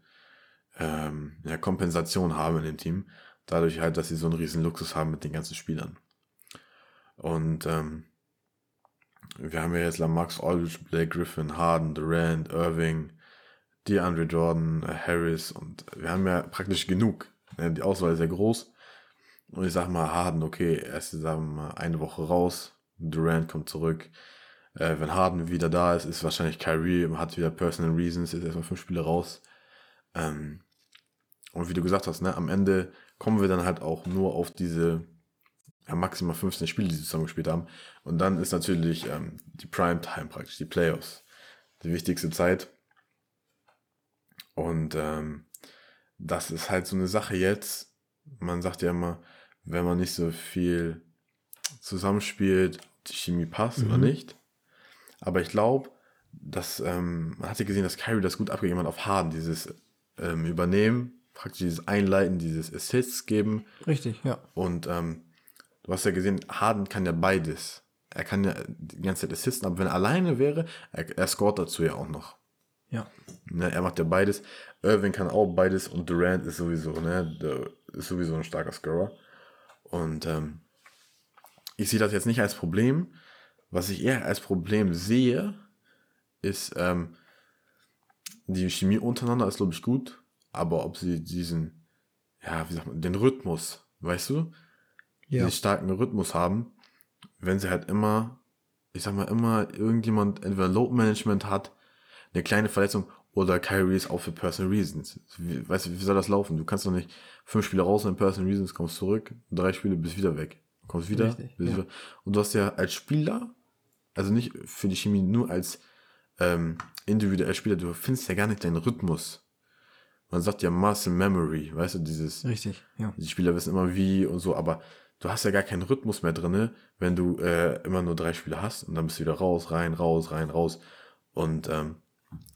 ähm, ja, Kompensation haben in dem Team, dadurch halt, dass sie so einen riesen Luxus haben mit den ganzen Spielern. Und ähm, wir haben ja jetzt Lamax Aldridge, Blake Griffin, Harden, Durant, Irving, DeAndre Jordan, äh, Harris und wir haben ja praktisch genug. Ne, die Auswahl ist sehr groß. Und ich sag mal, Harden, okay, erst sagen wir mal eine Woche raus. Durant kommt zurück. Äh, wenn Harden wieder da ist, ist wahrscheinlich Kyrie, hat wieder Personal Reasons, ist erstmal fünf Spiele raus. Ähm, und wie du gesagt hast, ne, am Ende kommen wir dann halt auch nur auf diese ja, maximal 15 Spiele, die sie zusammen gespielt haben. Und dann ist natürlich ähm, die Prime Time praktisch, die Playoffs. Die wichtigste Zeit. Und ähm, das ist halt so eine Sache jetzt. Man sagt ja immer, wenn man nicht so viel zusammenspielt, die Chemie passt mhm. oder nicht. Aber ich glaube, dass ähm, man hat ja gesehen, dass Kyrie das gut abgegeben hat auf Harden, dieses ähm, Übernehmen, praktisch dieses Einleiten, dieses Assists geben. Richtig, ja. Und ähm, du hast ja gesehen, Harden kann ja beides. Er kann ja die ganze Zeit assisten, aber wenn er alleine wäre, er, er scoret dazu ja auch noch. Ja. Ne, er macht ja beides. Irving kann auch beides und Durant ist sowieso, ne, ist sowieso ein starker Scorer. Und ähm, ich sehe das jetzt nicht als Problem. Was ich eher als Problem sehe, ist, ähm, die Chemie untereinander ist, glaube ich, gut, aber ob sie diesen, ja, wie sagt man, den Rhythmus, weißt du, ja. diesen starken Rhythmus haben, wenn sie halt immer, ich sag mal, immer irgendjemand entweder Load Management hat, eine kleine Verletzung Oder Kyrie ist auch für Personal Reasons. Wie, weißt du, wie soll das laufen? Du kannst doch nicht fünf Spiele raus in Personal Reasons, kommst zurück, drei Spiele, bist wieder weg. Kommst wieder, Richtig, bist ja. wieder. Und du hast ja als Spieler, also nicht für die Chemie, nur als ähm, individueller Spieler, du findest ja gar nicht deinen Rhythmus. Man sagt ja Muscle Memory, weißt du, dieses, Richtig, ja. die Spieler wissen immer wie und so, aber du hast ja gar keinen Rhythmus mehr drinne, wenn du äh, immer nur drei Spiele hast und dann bist du wieder raus, rein, raus, rein, raus. Und ähm,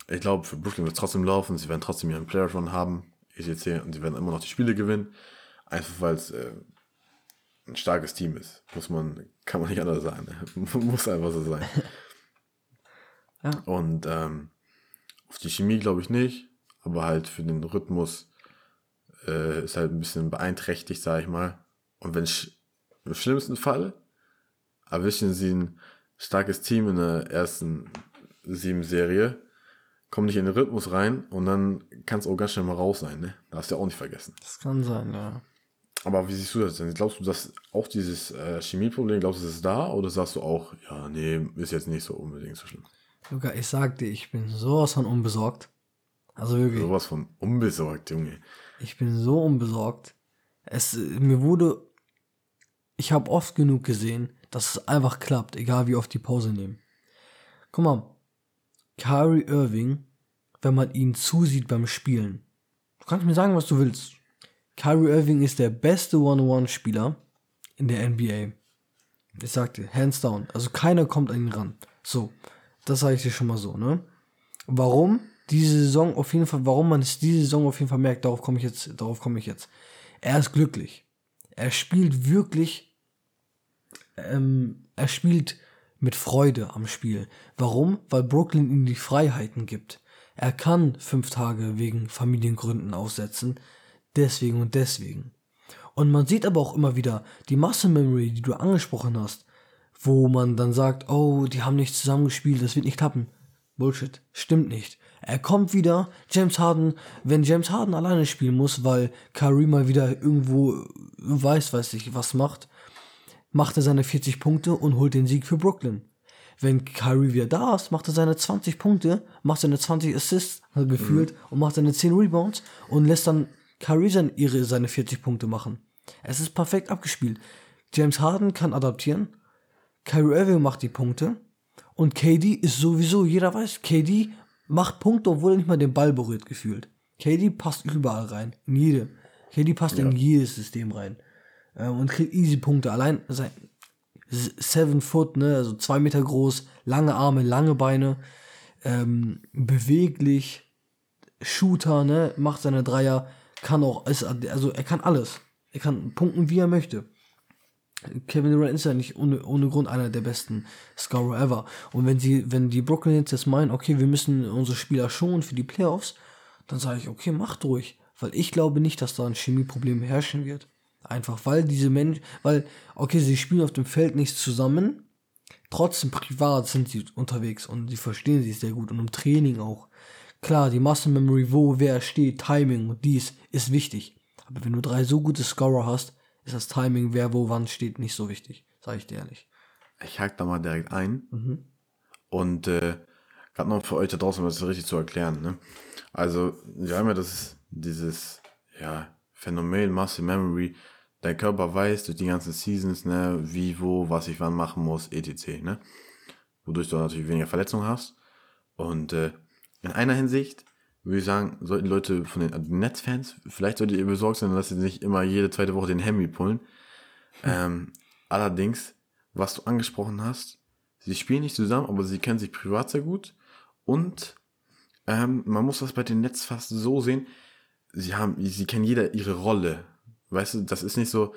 ich glaube, für Brooklyn wird es trotzdem laufen, sie werden trotzdem ihren Player Run haben, ECC, und sie werden immer noch die Spiele gewinnen, einfach weil es äh, ein starkes Team ist. Muss man, kann man nicht anders sagen. Ne? *laughs* Muss einfach so sein. *laughs* Ja. Und ähm, auf die Chemie glaube ich nicht, aber halt für den Rhythmus äh, ist halt ein bisschen beeinträchtigt, sage ich mal. Und wenn sch im schlimmsten Fall erwischen sie ein starkes Team in der ersten sieben Serie, kommen nicht in den Rhythmus rein und dann kann es auch ganz schnell mal raus sein, ne? Darfst du ja auch nicht vergessen. Das kann sein, ja. Aber wie siehst du das denn? Glaubst du, dass auch dieses äh, Chemieproblem, glaubst du, das ist da? Oder sagst du auch, ja, nee, ist jetzt nicht so unbedingt so schlimm? Luca, ich sag dir, ich bin sowas von unbesorgt. Also wirklich, Sowas von unbesorgt, Junge. ich bin so unbesorgt. Es, mir wurde, ich habe oft genug gesehen, dass es einfach klappt, egal wie oft die Pause nehmen. Guck mal, Kyrie Irving, wenn man ihn zusieht beim Spielen. Du kannst mir sagen, was du willst. Kyrie Irving ist der beste One-on-One-Spieler in der NBA. Ich sag dir, hands down. Also keiner kommt an ihn ran. So, das sage ich dir schon mal so, ne? Warum diese Saison auf jeden Fall, warum man es diese Saison auf jeden Fall merkt, darauf komme ich jetzt, darauf komme ich jetzt. Er ist glücklich. Er spielt wirklich, ähm, er spielt mit Freude am Spiel. Warum? Weil Brooklyn ihm die Freiheiten gibt. Er kann fünf Tage wegen Familiengründen aussetzen. Deswegen und deswegen. Und man sieht aber auch immer wieder die Muscle Memory, die du angesprochen hast, wo man dann sagt, oh, die haben nicht zusammengespielt, das wird nicht klappen. Bullshit. Stimmt nicht. Er kommt wieder, James Harden, wenn James Harden alleine spielen muss, weil Kyrie mal wieder irgendwo weiß, weiß ich, was macht, macht er seine 40 Punkte und holt den Sieg für Brooklyn. Wenn Kyrie wieder da ist, macht er seine 20 Punkte, macht seine 20 Assists äh, gefühlt und macht seine 10 Rebounds und lässt dann Kyrie sein, ihre, seine 40 Punkte machen. Es ist perfekt abgespielt. James Harden kann adaptieren, Kyrie Irving macht die Punkte und KD ist sowieso, jeder weiß, KD macht Punkte, obwohl er nicht mal den Ball berührt gefühlt. KD passt überall rein, in jede. KD passt in jedes System rein äh, und kriegt easy Punkte. Allein sein Seven Foot, ne, also zwei Meter groß, lange Arme, lange Beine, ähm, beweglich, Shooter, ne, macht seine Dreier, kann auch, ist, also er kann alles. Er kann punkten, wie er möchte. Kevin Durant ist ja nicht ohne, ohne Grund einer der besten Scorer ever. Und wenn sie, wenn die Brooklyn jetzt, jetzt meinen, okay, wir müssen unsere Spieler schonen für die Playoffs, dann sage ich, okay, macht ruhig. Weil ich glaube nicht, dass da ein Chemieproblem herrschen wird. Einfach weil diese Menschen, weil, okay, sie spielen auf dem Feld nicht zusammen, trotzdem privat sind sie unterwegs und sie verstehen sich sehr gut und im Training auch. Klar, die Muscle Memory, wo wer steht, Timing und dies ist wichtig. Aber wenn du drei so gute Scorer hast, ist das Timing, wer wo wann steht, nicht so wichtig. Sag ich dir ehrlich. Ich hack da mal direkt ein. Und äh, gerade noch für euch da draußen, um das richtig zu erklären. Ne? Also, wir haben ja das, dieses ja, Phänomen Muscle Memory. Dein Körper weiß durch die ganzen Seasons, ne, wie, wo, was ich wann machen muss, etc. Ne? Wodurch du natürlich weniger Verletzungen hast. Und äh, in einer Hinsicht würde ich sagen, sollten Leute von den also Netzfans, vielleicht solltet ihr besorgt sein, dass sie nicht immer jede zweite Woche den Hemi pullen. Ähm, allerdings, was du angesprochen hast, sie spielen nicht zusammen, aber sie kennen sich privat sehr gut. Und ähm, man muss das bei den Netz fast so sehen, sie haben, sie kennen jeder ihre Rolle. Weißt du, das ist nicht so,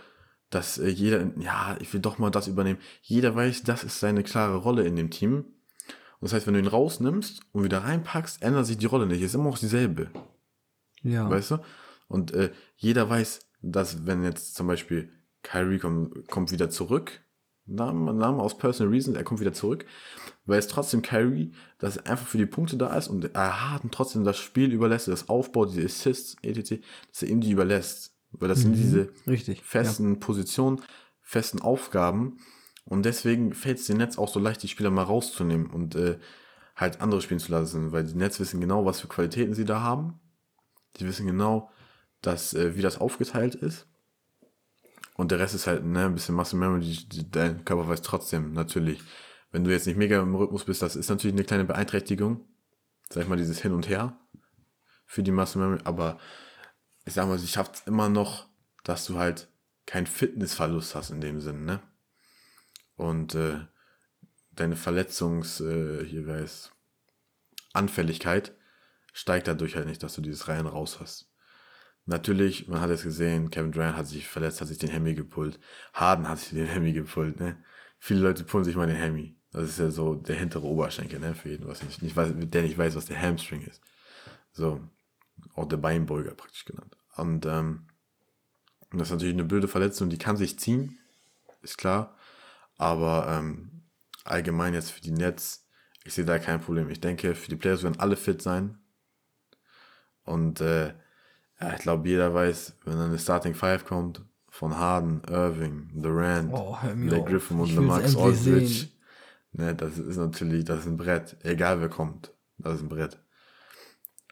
dass äh, jeder, ja, ich will doch mal das übernehmen. Jeder weiß, das ist seine klare Rolle in dem Team. Und das heißt, wenn du ihn rausnimmst und wieder reinpackst, ändert sich die Rolle nicht. Ist immer auch dieselbe. Ja. Weißt du? Und äh, jeder weiß, dass wenn jetzt zum Beispiel Kyrie kommt, kommt wieder zurück, Namen, Namen aus Personal Reasons, er kommt wieder zurück, weil es trotzdem Kyrie, dass er einfach für die Punkte da ist und er hat trotzdem das Spiel überlässt, das Aufbau, diese Assists, etc., dass er ihm die überlässt. Weil das sind diese Richtig. festen Positionen, festen Aufgaben. Und deswegen fällt es dem Netz auch so leicht, die Spieler mal rauszunehmen. Und äh, halt andere spielen zu lassen, weil die Nets wissen genau, was für Qualitäten sie da haben. Die wissen genau, dass, äh, wie das aufgeteilt ist. Und der Rest ist halt ne, ein bisschen Muscle Memory. Dein Körper weiß trotzdem natürlich, wenn du jetzt nicht mega im Rhythmus bist, das ist natürlich eine kleine Beeinträchtigung. Sag ich mal, dieses Hin und Her für die Muscle Memory. Aber ich sag mal, sie schafft es immer noch, dass du halt keinen Fitnessverlust hast in dem Sinn, ne? Und äh, deine Verletzungs, äh, hier weiß, Anfälligkeit steigt dadurch halt nicht, dass du dieses Rein raus hast. Natürlich, man hat es gesehen, Kevin Durant hat sich verletzt, hat sich den Hemi gepullt. Harden hat sich den *laughs* Hemi gepullt, ne? Viele Leute pullen sich mal den Hemi. Das ist ja so der hintere Oberschenkel, ne? Für jeden, was nicht, nicht weiß, der nicht weiß, was der Hamstring ist. So. Auch der Beinbeuger praktisch genannt. Und, ähm, das ist natürlich eine blöde Verletzung, die kann sich ziehen, ist klar. Aber ähm, allgemein jetzt für die Nets, ich sehe da kein Problem. Ich denke, für die Players werden alle fit sein. Und äh, ja, ich glaube, jeder weiß, wenn dann eine Starting Five kommt, von Harden, Irving, Durant, Oh, Blake. Griffin und Max Aldridge. Ne, das ist natürlich, das ist ein Brett. Egal wer kommt, das ist ein Brett.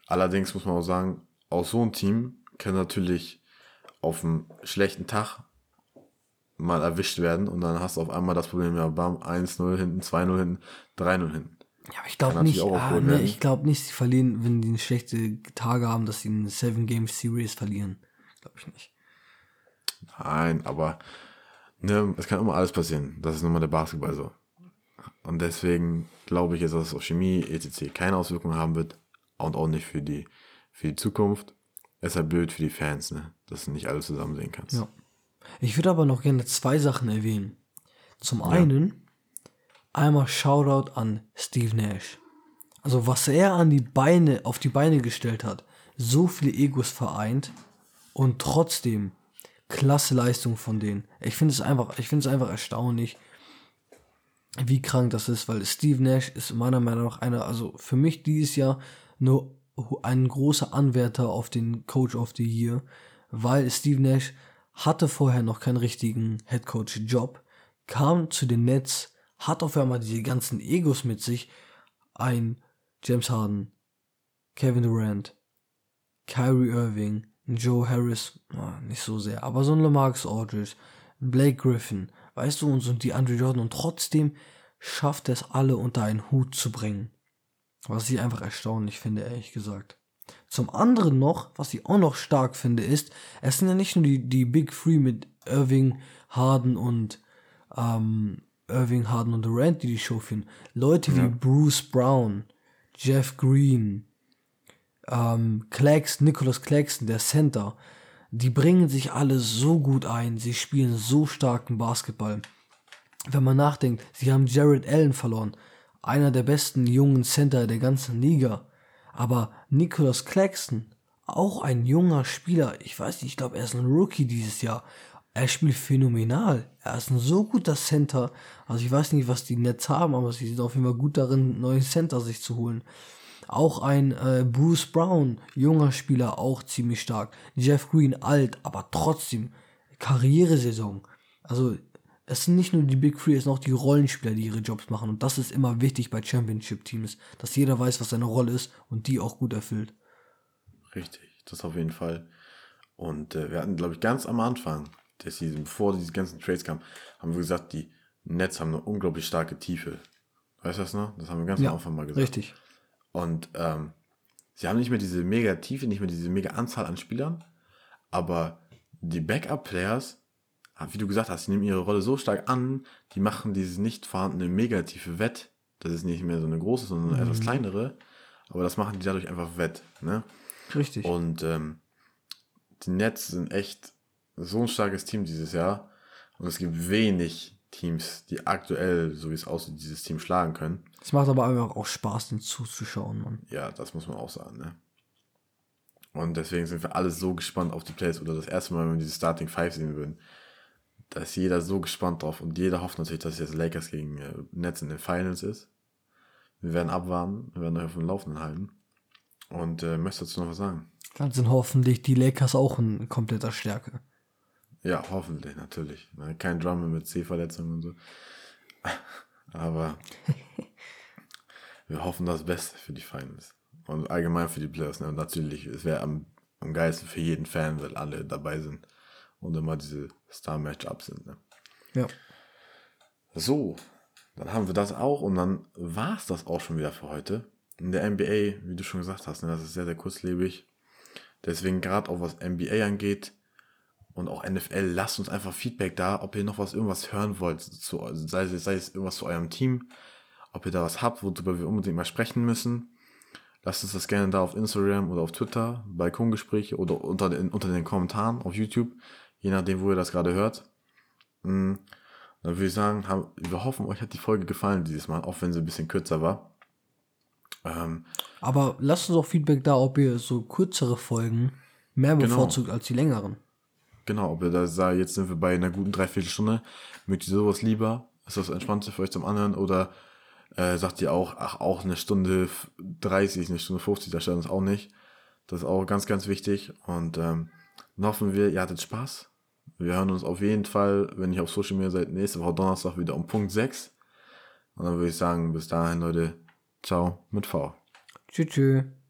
Allerdings muss man auch sagen, aus so einem Team kann natürlich auf einem schlechten Tag mal erwischt werden und dann hast du auf einmal das Problem, ja, bam, 1-0 hinten, 2-0 hinten, 3-0 hinten. Ja, aber ich glaube nicht, ah, nee, ich glaube nicht, sie verlieren, wenn die eine schlechte Tage haben, dass sie eine Seven Game Series verlieren. Glaube ich nicht. Nein, aber ne, es kann immer alles passieren. Das ist nun mal der Basketball so. Und deswegen glaube ich jetzt, dass es auf Chemie, etc. keine Auswirkungen haben wird und auch nicht für die, für die Zukunft. Es ist halt blöd für die Fans, ne? dass du nicht alles zusammen sehen kannst. Ja. Ich würde aber noch gerne zwei Sachen erwähnen. Zum einen einmal Shoutout an Steve Nash. Also was er an die Beine, auf die Beine gestellt hat, so viele Egos vereint und trotzdem klasse Leistung von denen. Ich finde es einfach, ich finde es einfach erstaunlich, wie krank das ist, weil Steve Nash ist meiner Meinung nach einer, also für mich dieses Jahr nur ein großer Anwärter auf den Coach of the Year, weil Steve Nash hatte vorher noch keinen richtigen Head Coach Job, kam zu den Nets, hat auf einmal diese ganzen Egos mit sich, ein James Harden, Kevin Durant, Kyrie Irving, Joe Harris, nicht so sehr, aber so ein Lamarcus Aldridge, Blake Griffin, weißt du, und so die Andre Jordan und trotzdem schafft es alle unter einen Hut zu bringen. Was ich einfach erstaunlich finde, ehrlich gesagt. Zum anderen noch, was ich auch noch stark finde, ist, es sind ja nicht nur die, die Big Three mit Irving, Harden und ähm, Irving, Harden und Durant, die die Show führen. Leute wie Bruce Brown, Jeff Green, ähm, Claxton, Nicholas Claxton, der Center, die bringen sich alle so gut ein, sie spielen so starken Basketball. Wenn man nachdenkt, sie haben Jared Allen verloren, einer der besten jungen Center der ganzen Liga. Aber Nicholas Claxton, auch ein junger Spieler, ich weiß nicht, ich glaube, er ist ein Rookie dieses Jahr. Er spielt phänomenal. Er ist ein so guter Center. Also ich weiß nicht, was die Nets haben, aber sie sind auf jeden Fall gut darin, neue Center sich zu holen. Auch ein äh, Bruce Brown, junger Spieler, auch ziemlich stark. Jeff Green, alt, aber trotzdem Karrieresaison. Also es sind nicht nur die Big Three, es sind auch die Rollenspieler, die ihre Jobs machen. Und das ist immer wichtig bei Championship-Teams, dass jeder weiß, was seine Rolle ist und die auch gut erfüllt. Richtig, das auf jeden Fall. Und äh, wir hatten, glaube ich, ganz am Anfang der Season, bevor diese ganzen Trades kamen, haben wir gesagt, die Nets haben eine unglaublich starke Tiefe. Weißt du das noch? Das haben wir ganz am Anfang mal gesagt. richtig. Und ähm, sie haben nicht mehr diese mega Tiefe, nicht mehr diese mega Anzahl an Spielern, aber die Backup-Players, wie du gesagt hast, die nehmen ihre Rolle so stark an, die machen dieses nicht vorhandene Megatiefe wett. Das ist nicht mehr so eine große, sondern eine etwas kleinere. Aber das machen die dadurch einfach wett. Ne? Richtig. Und ähm, die Nets sind echt so ein starkes Team dieses Jahr. Und es gibt wenig Teams, die aktuell, so wie es aussieht, dieses Team schlagen können. Es macht aber einfach auch Spaß, den zuzuschauen, Mann. Ja, das muss man auch sagen, ne? Und deswegen sind wir alle so gespannt auf die Plays oder das erste Mal, wenn wir diese Starting Five sehen würden. Da ist jeder so gespannt drauf und jeder hofft natürlich, dass jetzt Lakers gegen äh, Nets in den Finals ist. Wir werden abwarten, wir werden euch auf dem Laufenden halten. Und äh, möchtest du dazu noch was sagen? Dann sind hoffentlich die Lakers auch in kompletter Stärke. Ja, hoffentlich, natürlich. Ne? Kein Drummond mit C-Verletzungen und so. *laughs* Aber *laughs* wir hoffen das Beste für die Finals. Und allgemein für die Players. Ne? Und natürlich, es wäre am, am geilsten für jeden Fan, weil alle dabei sind und immer diese Star-Matchups sind. Ne? Ja. So, dann haben wir das auch und dann war es das auch schon wieder für heute. In der NBA, wie du schon gesagt hast, ne, das ist sehr, sehr kurzlebig. Deswegen gerade auch was NBA angeht und auch NFL, lasst uns einfach Feedback da, ob ihr noch was, irgendwas hören wollt, zu, sei, es- sei es irgendwas zu eurem Team, ob ihr da was habt, worüber wir unbedingt mal sprechen müssen. Lasst uns das gerne da auf Instagram oder auf Twitter, Balkongespräche oder unter den, unter den Kommentaren auf YouTube, je nachdem, wo ihr das gerade hört. Mm, Dann würde ich sagen, wir hoffen, euch hat die Folge gefallen dieses Mal, auch wenn sie ein bisschen kürzer war. Ähm, Aber lasst uns auch Feedback da, ob ihr so kürzere Folgen mehr Genau. bevorzugt als die längeren. Genau, ob ihr da sagt, jetzt sind wir bei einer guten Dreiviertelstunde, mögt ihr sowas lieber? Ist das entspannter für euch zum Anhören? Oder äh, sagt ihr auch, ach, auch eine Stunde 30, eine Stunde 50, da stört uns auch nicht. Das ist auch ganz, ganz wichtig. Und ähm, dann hoffen wir, ihr hattet Spaß. Wir hören uns auf jeden Fall, wenn ihr auf Social Media seid, nächste Woche Donnerstag wieder um Punkt 6. Und dann würde ich sagen, bis dahin, Leute, ciao mit V. Tschüss. tschüss.